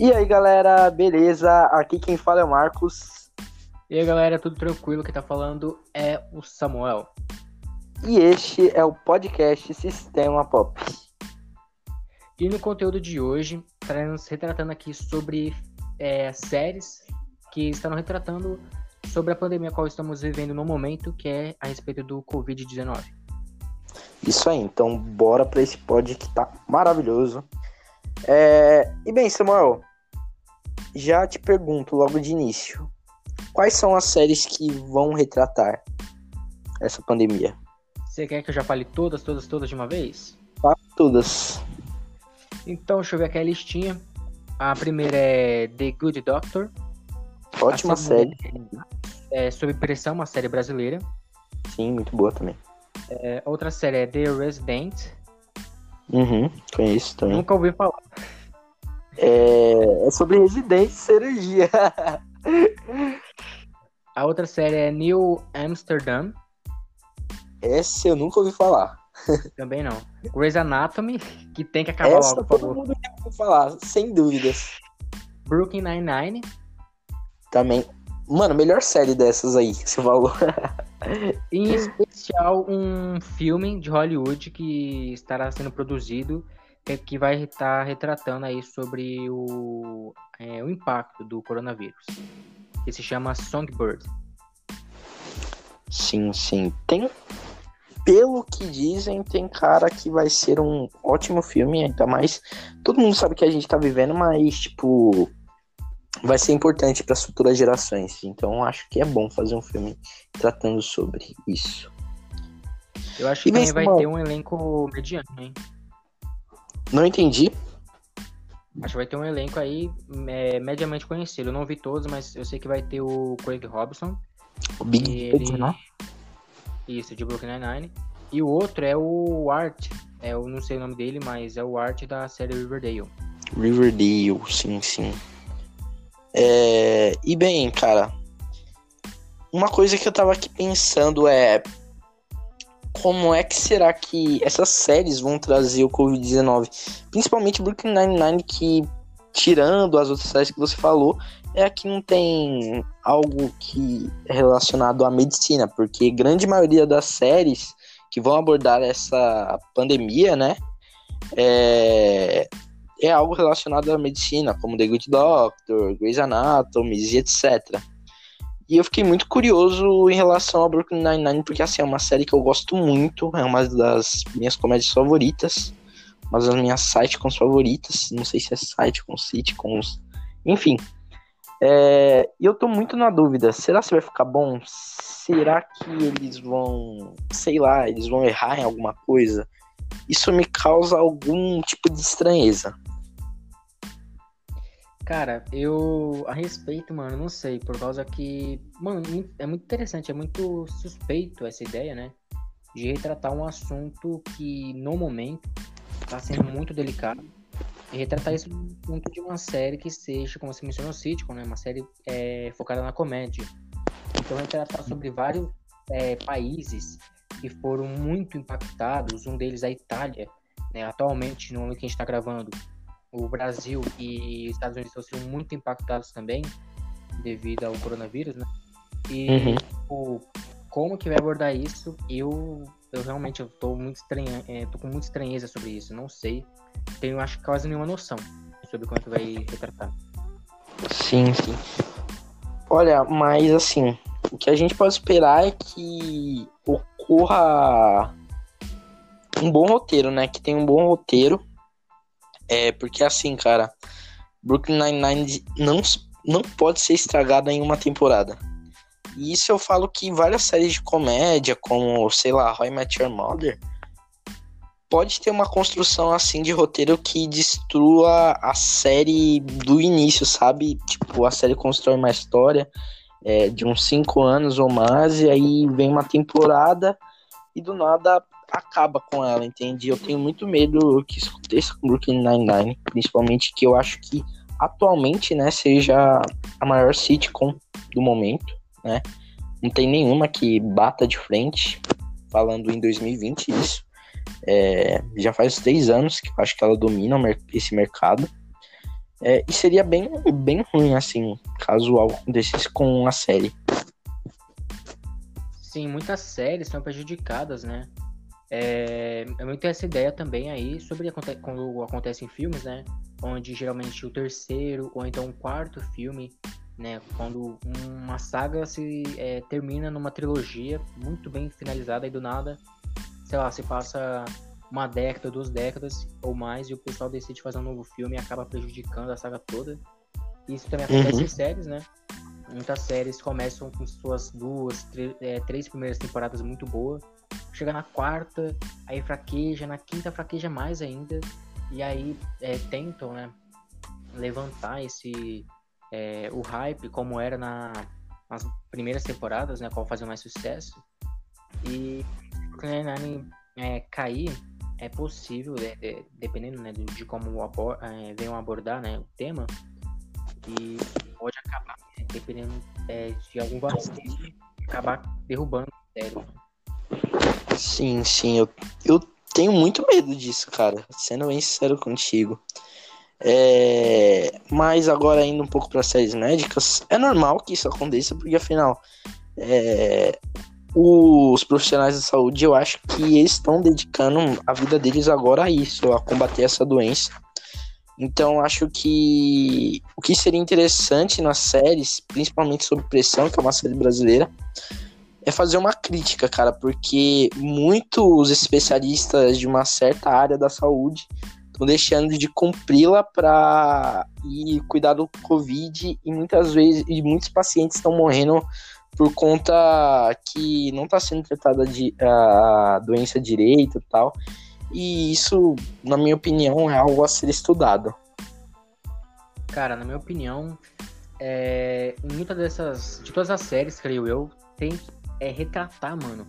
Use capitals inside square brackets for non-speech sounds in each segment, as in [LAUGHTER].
E aí, galera, beleza? Aqui quem fala é o Marcos. E aí, galera, tudo tranquilo? Quem tá falando é o Samuel. E este é o podcast Sistema Pop. E no conteúdo de hoje, estaremos retratando aqui sobre é, séries que estão retratando sobre a pandemia a qual estamos vivendo no momento, que é a respeito do Covid-19. Isso aí, então bora para esse pod que tá maravilhoso. É... E bem, Samuel, já te pergunto logo de início: quais são as séries que vão retratar essa pandemia? Você quer que eu já fale todas, todas, todas de uma vez? Fala todas. Então, deixa eu ver aqui a listinha. A primeira é The Good Doctor. Ótima série. É Sob Pressão, uma série brasileira. Sim, muito boa também. É, outra série é The Resident. Uhum, conheço também. Nunca ouvi falar. É, é sobre residência e cirurgia. [LAUGHS] A outra série é New Amsterdam. Essa eu nunca ouvi falar. Também não. Grey's Anatomy, que tem que acabar Essa logo, por todo favor. mundo ouviu falar, sem dúvidas. Brooklyn Nine-Nine. Também. Mano, melhor série dessas aí você falou. Em especial, um filme de Hollywood que estará sendo produzido é, que vai estar retratando aí sobre o, é, o impacto do coronavírus. Que se chama Songbird. Sim, sim. Tem. Pelo que dizem, tem cara que vai ser um ótimo filme, ainda mais. Todo mundo sabe que a gente tá vivendo, mas, tipo. Vai ser importante para as futuras gerações. Então, acho que é bom fazer um filme tratando sobre isso. Eu acho que E bem, também vai ter um elenco mediano, hein? Não entendi. Acho que vai ter um elenco aí é, mediamente conhecido. Eu não vi todos, mas eu sei que vai ter o Craig Robson. O Big ele... né? Isso, de Brooklyn Nine-Nine. E o outro é o Art. É, eu não sei o nome dele, mas é o Art da série Riverdale. Riverdale, sim, sim. É, E bem, cara, uma coisa que eu tava aqui pensando é como é que será que essas séries vão trazer o Covid-19? Principalmente Brooklyn Nine-Nine, que tirando as outras séries que você falou, é que não tem algo que é relacionado à medicina, porque grande maioria das séries que vão abordar essa pandemia, né, é, é algo relacionado à medicina, como The Good Doctor, Grey's Anatomy e etc. E eu fiquei muito curioso em relação a Brooklyn Nine-Nine, porque assim, é uma série que eu gosto muito, é uma das minhas comédias favoritas, uma das minhas sitcoms favoritas, não sei se é sitcoms, sitcoms, enfim. É, E eu tô muito na dúvida, será que vai ficar bom? Será que eles vão, sei lá, eles vão errar em alguma coisa? Isso me causa algum tipo de estranheza. Cara, eu a respeito, mano, não sei, por causa que, mano, é muito interessante, é muito suspeito essa ideia, né? De retratar um assunto que no momento tá sendo muito delicado. E retratar isso muito de uma série que seja, como você mencionou, sitcom, né? Uma série é, focada na comédia. Então retratar sobre vários é, países que foram muito impactados, um deles a Itália, né? Atualmente, no momento que a gente está gravando, o Brasil e os Estados Unidos estão sendo muito impactados também devido ao coronavírus, né? E Uhum. tipo, como que vai abordar isso? Eu, eu realmente eu tô muito estranha, é, tô com muita estranheza sobre isso. Não sei, tenho acho que quase nenhuma noção sobre como é que vai retratar. Sim, sim. Olha, mas assim, o que a gente pode esperar é que ocorra um bom roteiro, né? Que tenha um bom roteiro. É, porque assim, cara, Brooklyn Nine-Nine não, não pode ser estragada em uma temporada. E isso eu falo que várias séries de comédia, como, sei lá, I Met Your Mother, pode ter uma construção assim de roteiro que destrua a série do início, sabe? Tipo, a série constrói uma história é, de uns cinco anos ou mais, e aí vem uma temporada e do nada acaba com ela, entende? Eu tenho muito medo que isso aconteça com Brooklyn Nine-Nine, principalmente que eu acho que atualmente, né, seja a maior sitcom do momento, né? Não tem nenhuma que bata de frente, falando em 2020 isso. É, já faz três anos que eu acho que ela domina esse mercado. É, e seria bem, bem ruim, assim, caso algo acontecesse com a série. Sim, muitas séries são prejudicadas, né? É, é muito essa ideia também aí sobre quando acontece em filmes, né? Onde geralmente o terceiro ou então o quarto filme, né? Quando uma saga se é, termina numa trilogia muito bem finalizada e do nada, sei lá, se passa uma década, duas décadas ou mais e o pessoal decide fazer um novo filme e acaba prejudicando a saga toda. Isso também acontece uhum. em séries, né? Muitas séries começam com suas duas, é, três primeiras temporadas muito boas. Chega na quarta, aí fraqueja, na quinta fraqueja mais ainda. E aí é, tentam, né? Levantar esse. É, o hype como era na, nas primeiras temporadas, né? Qual fazia mais sucesso. E Brooklyn Nine é, cair é possível, é, dependendo né, de como abor é, venham abordar né, o tema, e pode acabar dependendo é, de algum vacilo, acabar derrubando o sério. Sim, sim, eu, eu tenho muito medo disso, cara, sendo bem sincero contigo. É... Mas agora indo um pouco para séries médicas, é normal que isso aconteça, porque afinal, é... os profissionais da saúde, eu acho que eles estão dedicando a vida deles agora a isso, a combater essa doença. Então acho que o que seria interessante nas séries, principalmente sobre pressão, que é uma série brasileira, é fazer uma crítica, cara, porque muitos especialistas de uma certa área da saúde estão deixando de cumpri-la para ir cuidar do Covid e muitas vezes e muitos pacientes estão morrendo por conta que não está sendo tratada de, a doença direito e tal. E isso, na minha opinião, é algo a ser estudado. Cara, na minha opinião, é, em muitas dessas. De todas as séries, creio eu, tem é, retratar, mano,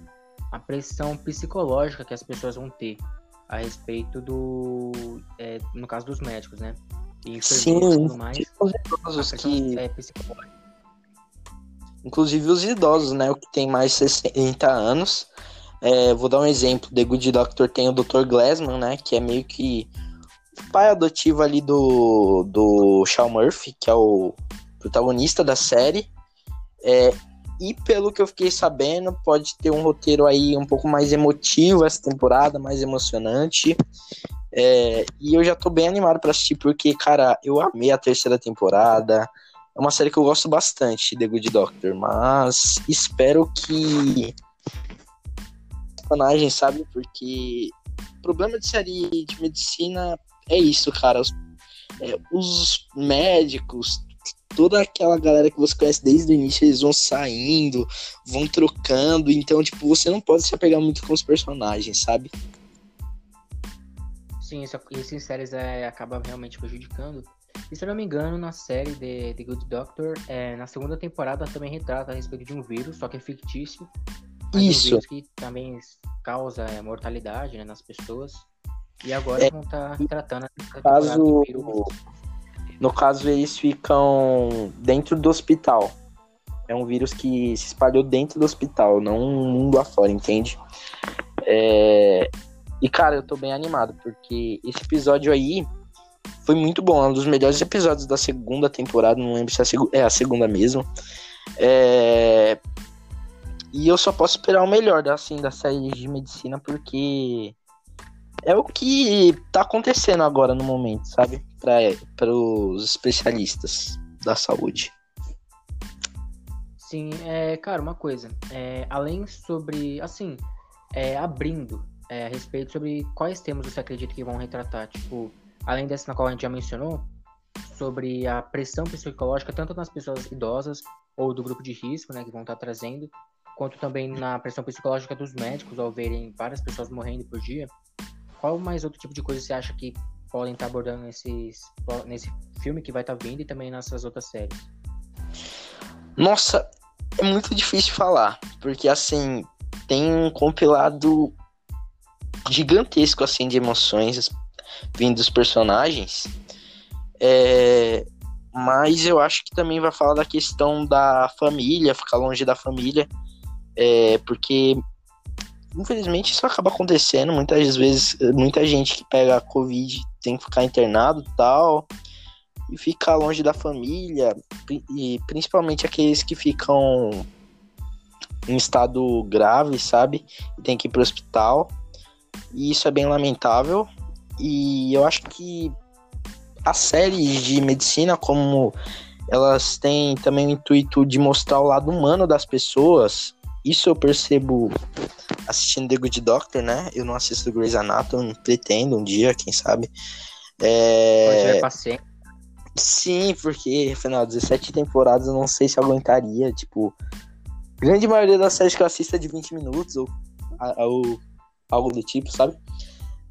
a pressão psicológica que as pessoas vão ter a respeito do. É, no caso dos médicos, né? E Sim, tudo mais. Os idosos que. É Inclusive os idosos, né? O que tem mais de 60 anos é, vou dar um exemplo. The Good Doctor tem o Dr. Glassman, né? Que é meio que o pai adotivo ali do, do Shaw Murphy, que é o protagonista da série. É, e pelo que eu fiquei sabendo, pode ter um roteiro aí um pouco mais emotivo essa temporada, mais emocionante. É, e eu já tô bem animado para assistir, porque, cara, eu amei a terceira temporada. É uma série que eu gosto bastante, The Good Doctor, mas espero que personagem, sabe? Porque o problema de série de medicina é isso, cara. Os, é, os médicos, toda aquela galera que você conhece desde o início, eles vão saindo, vão trocando. Então, tipo, você não pode se apegar muito com os personagens, sabe? Sim, isso, isso em séries é, acaba realmente prejudicando. E se eu não me engano, na série de The Good Doctor, é, na segunda temporada também retrata a respeito de um vírus, só que é fictício, isso. que também causa é, mortalidade né, nas pessoas. E agora é, vão estar tá tratando no caso, no caso, eles ficam dentro do hospital. É um vírus que se espalhou dentro do hospital, não mundo afora, entende? É... E, cara, eu tô bem animado, porque esse episódio aí foi muito bom. É um dos melhores episódios da segunda temporada. Não lembro se é a, seg é a segunda mesmo. É... E eu só posso esperar o melhor assim, da série de medicina, porque é o que tá acontecendo agora no momento, sabe? Para os especialistas da saúde. Sim, é, cara, uma coisa. É, além sobre, assim, é, abrindo é, a respeito sobre quais temas você acredita que vão retratar, tipo, além dessa na qual a gente já mencionou, sobre a pressão psicológica, tanto nas pessoas idosas ou do grupo de risco, né, que vão estar trazendo, quanto também na pressão psicológica dos médicos ao verem várias pessoas morrendo por dia. Qual mais outro tipo de coisa você acha que podem estar abordando nesses, nesse filme que vai estar vindo e também nessas outras séries? Nossa, é muito difícil falar, porque assim, tem um compilado gigantesco assim de emoções vindo dos personagens. É, mas eu acho que também vai falar da questão da família, ficar longe da família. É, porque infelizmente isso acaba acontecendo. Muitas vezes, muita gente que pega a Covid tem que ficar internado tal. e ficar longe da família, e principalmente aqueles que ficam em estado grave, sabe? E tem que ir pro hospital. E isso é bem lamentável. E eu acho que as séries de medicina, como elas têm também o intuito de mostrar o lado humano das pessoas, isso eu percebo assistindo The Good Doctor, né? Eu não assisto Grey's Anatomy, pretendo um dia, quem sabe. É... paciente. Sim, porque, afinal, 17 temporadas eu não sei se aguentaria, tipo... Grande maioria das séries que eu assisto é de 20 minutos ou, ou algo do tipo, sabe?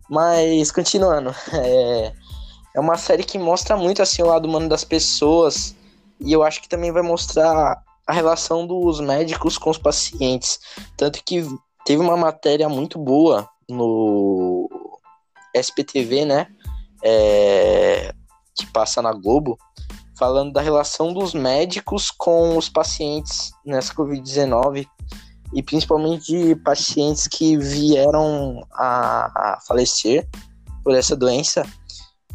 Mas, continuando, [LAUGHS] é... é uma série que mostra muito, assim, o lado humano das pessoas e eu acho que também vai mostrar a relação dos médicos com os pacientes. Tanto que teve uma matéria muito boa no SPTV, né? É, que passa na Globo, falando da relação dos médicos com os pacientes nessa Covid-19 e principalmente de pacientes que vieram a, a falecer por essa doença.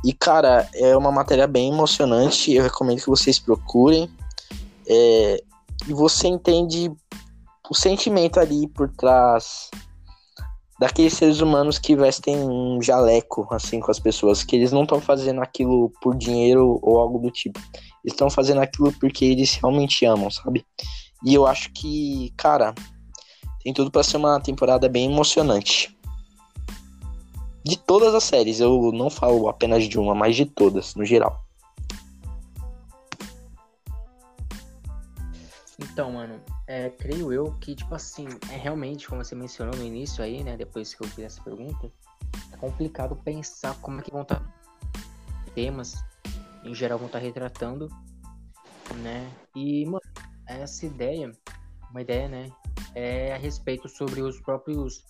E, cara, é uma matéria bem emocionante. Eu recomendo que vocês procurem. É, e você entende o sentimento ali por trás daqueles seres humanos que vestem um jaleco assim com as pessoas, que eles não estão fazendo aquilo por dinheiro ou algo do tipo. Estão fazendo aquilo porque eles realmente amam, sabe? E eu acho que, cara, tem tudo para ser uma temporada bem emocionante. De todas as séries, eu não falo apenas de uma, mas de todas, no geral. Então, mano, é, creio eu que, tipo assim, é realmente, como você mencionou no início aí, né, depois que eu fiz essa pergunta, é complicado pensar como é que vão estar tá temas, em geral vão estar tá retratando, né, e, mano, essa ideia, uma ideia, né, é a respeito sobre os próprios,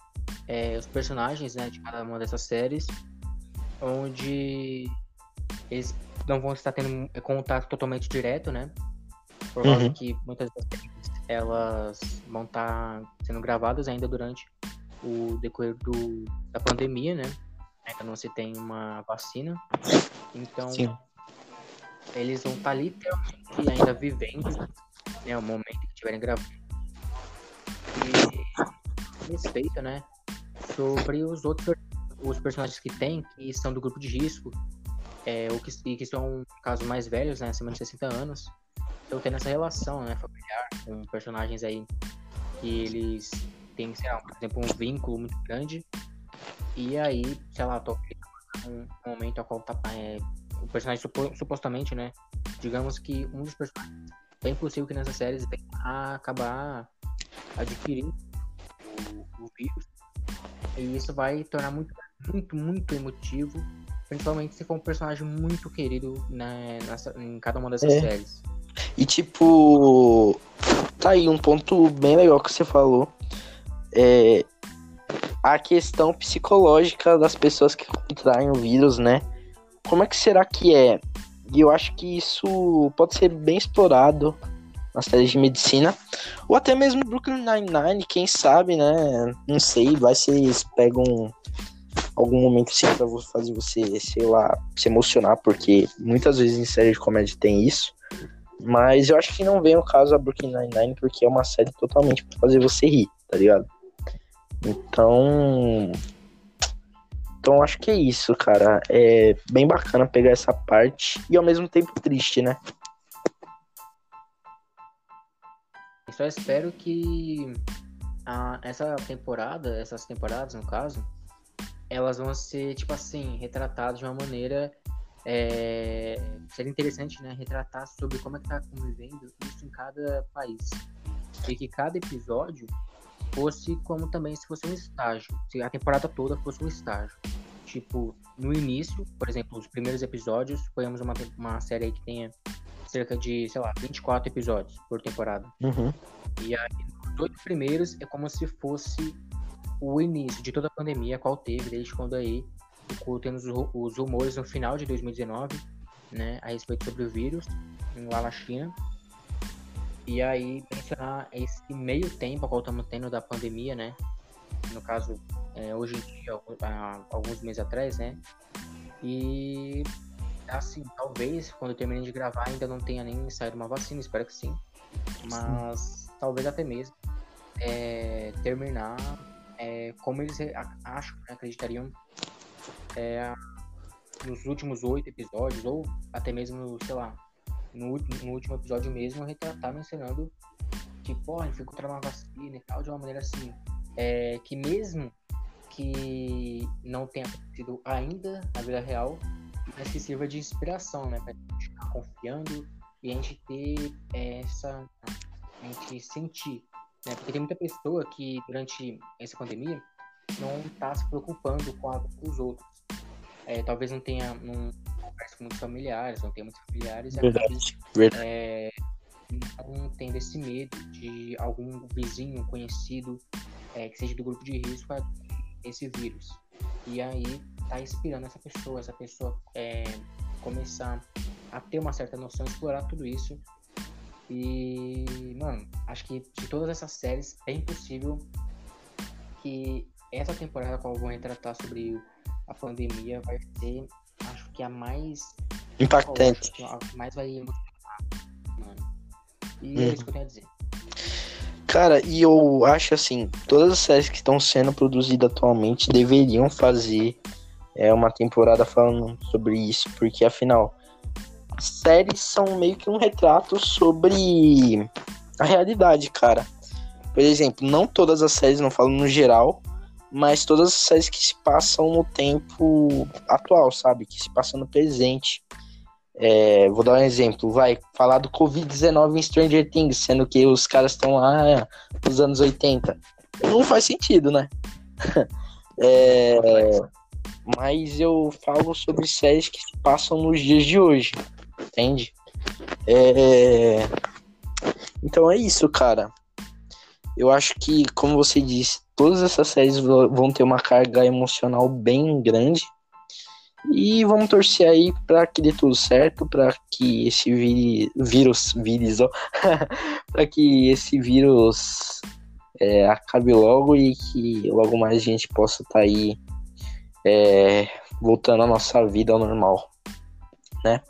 é, os personagens, né, de cada uma dessas séries, onde eles não vão estar tendo contato totalmente direto, né, por causa uhum. que muitas das elas vão estar tá sendo gravadas ainda durante o decorrer do, da pandemia, né? Ainda não se tem uma vacina. Então, Sim. eles vão estar tá literalmente ainda vivendo né, o momento que estiverem gravando. E respeito, né? Sobre os outros os personagens que tem, que são do grupo de risco, é, ou que, que são casos mais velhos, né? Acima de 60 anos eu tendo essa relação, né, familiar com personagens aí que eles têm, sei lá, por exemplo, um vínculo muito grande. E aí, sei lá, tô um momento ao qual tá, é, o personagem supostamente, né, digamos que um dos personagens é impossível que nessas séries venha a acabar adquirindo o, o vírus. E isso vai tornar muito, muito, muito emotivo, principalmente se for um personagem muito querido né, em cada uma dessas é. séries. E tipo, tá aí um ponto bem legal que você falou. É a questão psicológica das pessoas que contraem o vírus, né? Como é que será que é? E eu acho que isso pode ser bem explorado nas séries de medicina. Ou até mesmo Brooklyn Nine-Nine, quem sabe, né? Não sei, vai se eles pegam algum momento assim pra fazer você, sei lá, se emocionar, porque muitas vezes em séries de comédia tem isso. Mas eu acho que não vem o caso a Brooklyn Nine-Nine, porque é uma série totalmente pra fazer você rir, tá ligado? Então. Então acho que é isso, cara. É bem bacana pegar essa parte e ao mesmo tempo triste, né? Eu só espero que a, essa temporada, essas temporadas no caso, elas vão ser, tipo assim, retratadas de uma maneira é, seria interessante né, retratar sobre como é que está convivendo isso em cada país. E que cada episódio fosse como também se fosse um estágio. Se a temporada toda fosse um estágio. Tipo, no início, por exemplo, os primeiros episódios, ponhamos uma, uma série que tenha cerca de, sei lá, 24 episódios por temporada. Uhum. E aí, os oito primeiros é como se fosse o início de toda a pandemia, qual teve desde quando aí tendo os rumores no final de 2019, né, a respeito sobre o vírus lá na China. E aí mencionar esse meio tempo qual estamos tendo da pandemia, né? No caso, é, hoje em dia, alguns meses atrás, né? E assim, talvez quando eu termine de gravar ainda não tenha nem saído uma vacina, espero que sim. Mas sim. talvez até mesmo é, terminar é, como eles acham, né, acreditariam é, nos últimos oito episódios, ou até mesmo, sei lá, no, no último episódio mesmo, retratar mencionando que, pô, gente foi contra uma vacina e tal, de uma maneira assim, é, que mesmo que não tenha acontecido ainda na vida real, mas que sirva de inspiração, né? Pra gente ficar confiando e a gente ter essa. a gente sentir. Né? Porque tem muita pessoa que durante essa pandemia não está se preocupando com a dos outros. É, talvez não tenha. Não com muitos familiares, não tenha muitos familiares. Verdade. Verdade. É, não tendo esse medo de algum vizinho conhecido é, que seja do grupo de risco a esse vírus. E aí tá inspirando essa pessoa, essa pessoa é, começar a ter uma certa noção, explorar tudo isso. E, mano, acho que de todas essas séries é impossível que essa temporada qual eu vou retratar sobre a pandemia vai ser, acho que a mais impactante, a mais vai emocionar, mano. E hum. é uhum. isso que eu tenho a dizer. Cara, e eu acho assim, todas as séries que estão sendo produzidas atualmente deveriam fazer é, uma temporada falando sobre isso, porque afinal, séries são meio que um retrato sobre a realidade, cara. Por exemplo, não todas as séries, não falo no geral, mas todas as séries que se passam no tempo atual, sabe? Que se passam no presente. É, vou dar um exemplo, vai falar do Covid-19 em Stranger Things, sendo que os caras estão lá nos anos 80. Não faz sentido, né? [LAUGHS] é, mas eu falo sobre séries que se passam nos dias de hoje, entende? É, então é isso, cara. Eu acho que, como você disse, todas essas séries vão ter uma carga emocional bem grande e vamos torcer aí para que dê tudo certo, para que esse vi vírus, vírus, ó, [LAUGHS] para que esse vírus é, acabe logo e que logo mais a gente possa estar tá aí é, voltando a nossa vida ao normal, né?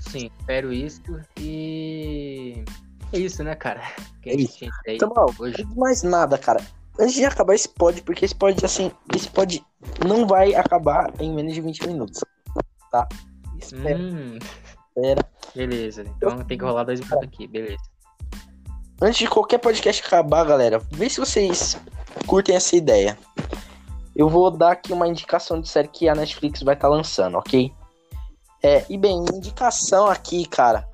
Sim, espero isso e é isso, né, cara? [LAUGHS] Que é isso. Então, hoje. mais nada, cara antes de acabar esse pod, porque esse pod, assim, esse pod não vai acabar em menos de 20 minutos, tá? Espera. Hum. Espera. Beleza, então Eu... tem que rolar dois minutos aqui, beleza. Antes de qualquer podcast acabar, galera, vê se vocês curtem essa ideia. Eu vou dar aqui uma indicação de série que a Netflix vai estar tá lançando, ok? É, e bem, indicação aqui, cara,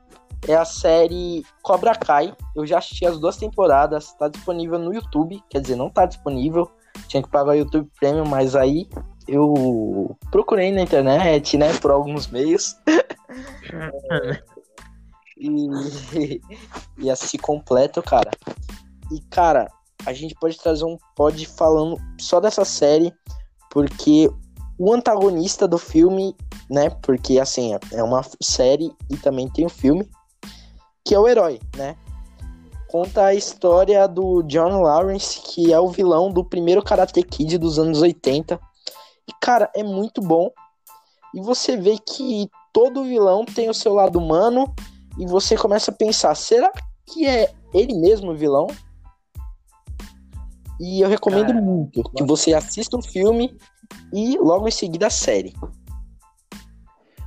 é a série Cobra Kai. Eu já assisti as duas temporadas, tá disponível no YouTube, quer dizer, não tá disponível, tinha que pagar o YouTube Premium, mas aí eu procurei na internet, né, por alguns meios. [LAUGHS] e, e assisti completo, cara. E, cara, a gente pode trazer um pod falando só dessa série, porque o antagonista do filme, né? Porque assim, é uma série e também tem o um filme que é o herói, né? Conta a história do John Lawrence, que é o vilão do primeiro Karate Kid dos anos 80. E, cara, é muito bom. E você vê que todo vilão tem o seu lado humano. E você começa a pensar: será que é ele mesmo o vilão? E eu recomendo cara, muito que você assista o filme e logo em seguida a série.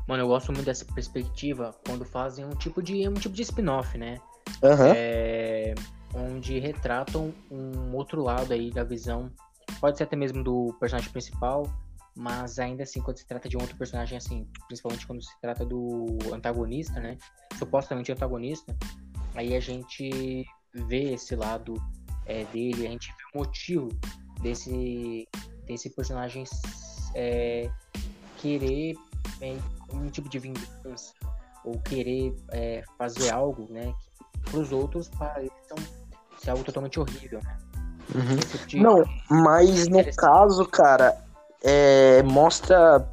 Mano, eu gosto muito dessa perspectiva quando fazem um tipo de um tipo de spin-off, né? Uhum. É, onde retratam um outro lado aí da visão. Pode ser até mesmo do personagem principal, mas ainda assim, quando se trata de um outro personagem, assim, principalmente quando se trata do antagonista, né? Supostamente antagonista, aí a gente vê esse lado é, dele, a gente vê o motivo desse, desse personagem é, querer é, um tipo de vingança ou querer é, fazer algo, né, que para os outros pareçam ser algo totalmente horrível, né? Uhum. Tipo. Não, mas no caso, cara, é, mostra.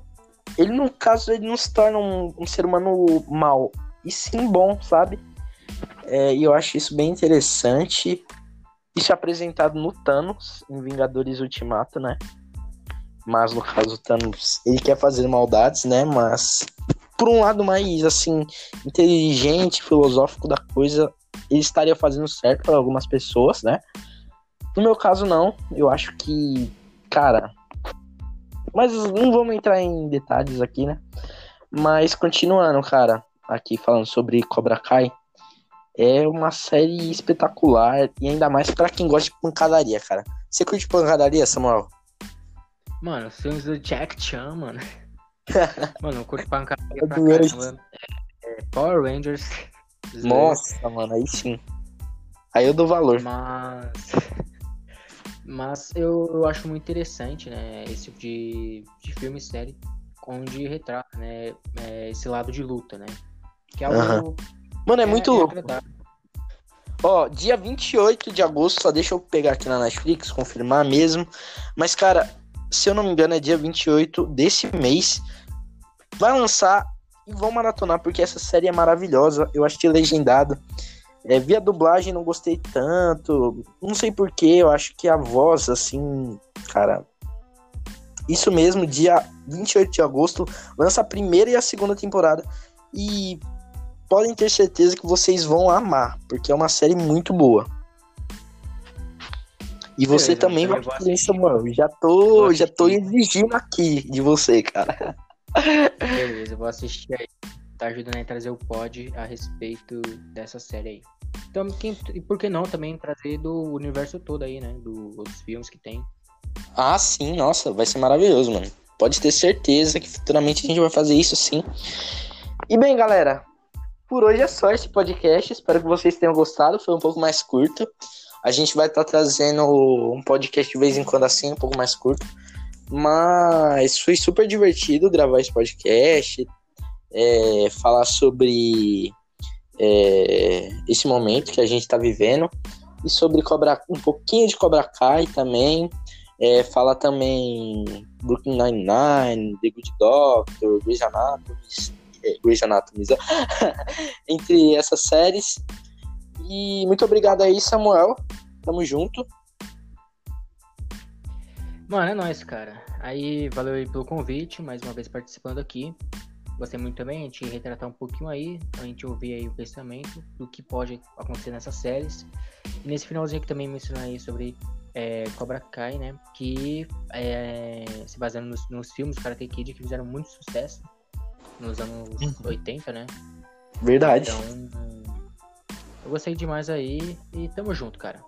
Ele, no caso, ele não se torna um, um ser humano mal, e sim bom, sabe? É, e eu acho isso bem interessante. Isso é apresentado no Thanos, em Vingadores Ultimato, né? Mas no caso, o Thanos, ele quer fazer maldades, né? Mas por um lado mais assim, inteligente, filosófico da coisa, ele estaria fazendo certo para algumas pessoas, né? No meu caso, não. Eu acho que, cara. Mas não vamos entrar em detalhes aqui, né? Mas continuando, cara, aqui falando sobre Cobra Kai. É uma série espetacular e ainda mais para quem gosta de pancadaria, cara. Você curte pancadaria, Samuel? Mano, os filmes do Jack Chan, mano. [LAUGHS] mano, eu curto pancadaria pra caramba. É, é, Power Rangers. Nossa, mano, aí sim. Aí eu dou valor. Mas. Mas eu, eu acho muito interessante, né? Esse tipo de, de filme e série onde retrata, né? É, esse lado de luta, né? Que é algo. Mano, é, é muito é louco. Ó, dia 28 de agosto, só deixa eu pegar aqui na Netflix, confirmar mesmo. Mas, cara, se eu não me engano, é dia 28 desse mês. Vai lançar e vão maratonar, porque essa série é maravilhosa. Eu achei legendado. É, via dublagem não gostei tanto. Não sei porquê, eu acho que a voz, assim, cara. Isso mesmo, dia 28 de agosto, lança a primeira e a segunda temporada. E podem ter certeza que vocês vão amar, porque é uma série muito boa. E você também vai fazer isso, mano. Já tô, já tô exigindo aqui de você, cara. Beleza, vou assistir aí tá ajudando a trazer o pod a respeito dessa série aí. Então, quem, e por que não também trazer do universo todo aí, né? Do, dos filmes que tem. Ah, sim, nossa, vai ser maravilhoso, mano. Pode ter certeza que futuramente a gente vai fazer isso sim. E bem, galera, por hoje é só esse podcast. Espero que vocês tenham gostado. Foi um pouco mais curto. A gente vai estar tá trazendo um podcast de vez em quando assim, um pouco mais curto. Mas foi super divertido gravar esse podcast é, falar sobre é, esse momento que a gente está vivendo e sobre Cobra, um pouquinho de Cobra Kai também. É, fala também Brooklyn Nine-Nine, The Good Doctor, Grey's Anatomy, é, Grey's Anatomy [LAUGHS] entre essas séries. E muito obrigado aí, Samuel. Tamo junto. Mano, é nóis, cara. Aí, valeu aí pelo convite, mais uma vez participando aqui. Gostei muito também, a gente retratar um pouquinho aí, a gente ouvir aí o pensamento do que pode acontecer nessas séries. E nesse finalzinho aqui também mencionar aí sobre é, Cobra Kai, né? Que é, se baseando nos, nos filmes Karate Kid que fizeram muito sucesso nos anos uhum. 80, né? Verdade. Então, eu gostei demais aí e tamo junto, cara.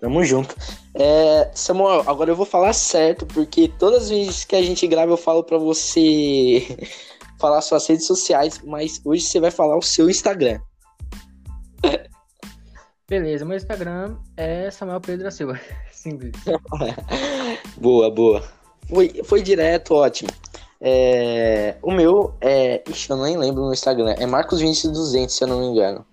Tamo junto. É, Samuel, agora eu vou falar certo, porque todas as vezes que a gente grava eu falo pra você [LAUGHS] falar suas redes sociais, mas hoje você vai falar o seu Instagram. Beleza, meu Instagram é Samuel Pedro da Silva. [LAUGHS] Simples. [LAUGHS] boa, boa. Foi, foi direto, ótimo. É, o meu é. Ixi, eu nem lembro no Instagram. É Marcos 20200, se eu não me engano.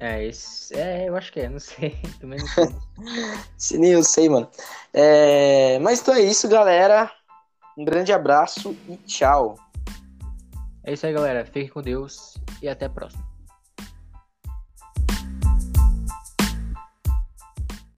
É, esse, é, eu acho que é, não sei. [LAUGHS] Também não sei. [LAUGHS] Sim, eu sei, mano. É, mas então é isso, galera. Um grande abraço e tchau. É isso aí, galera. Fiquem com Deus e até a próxima.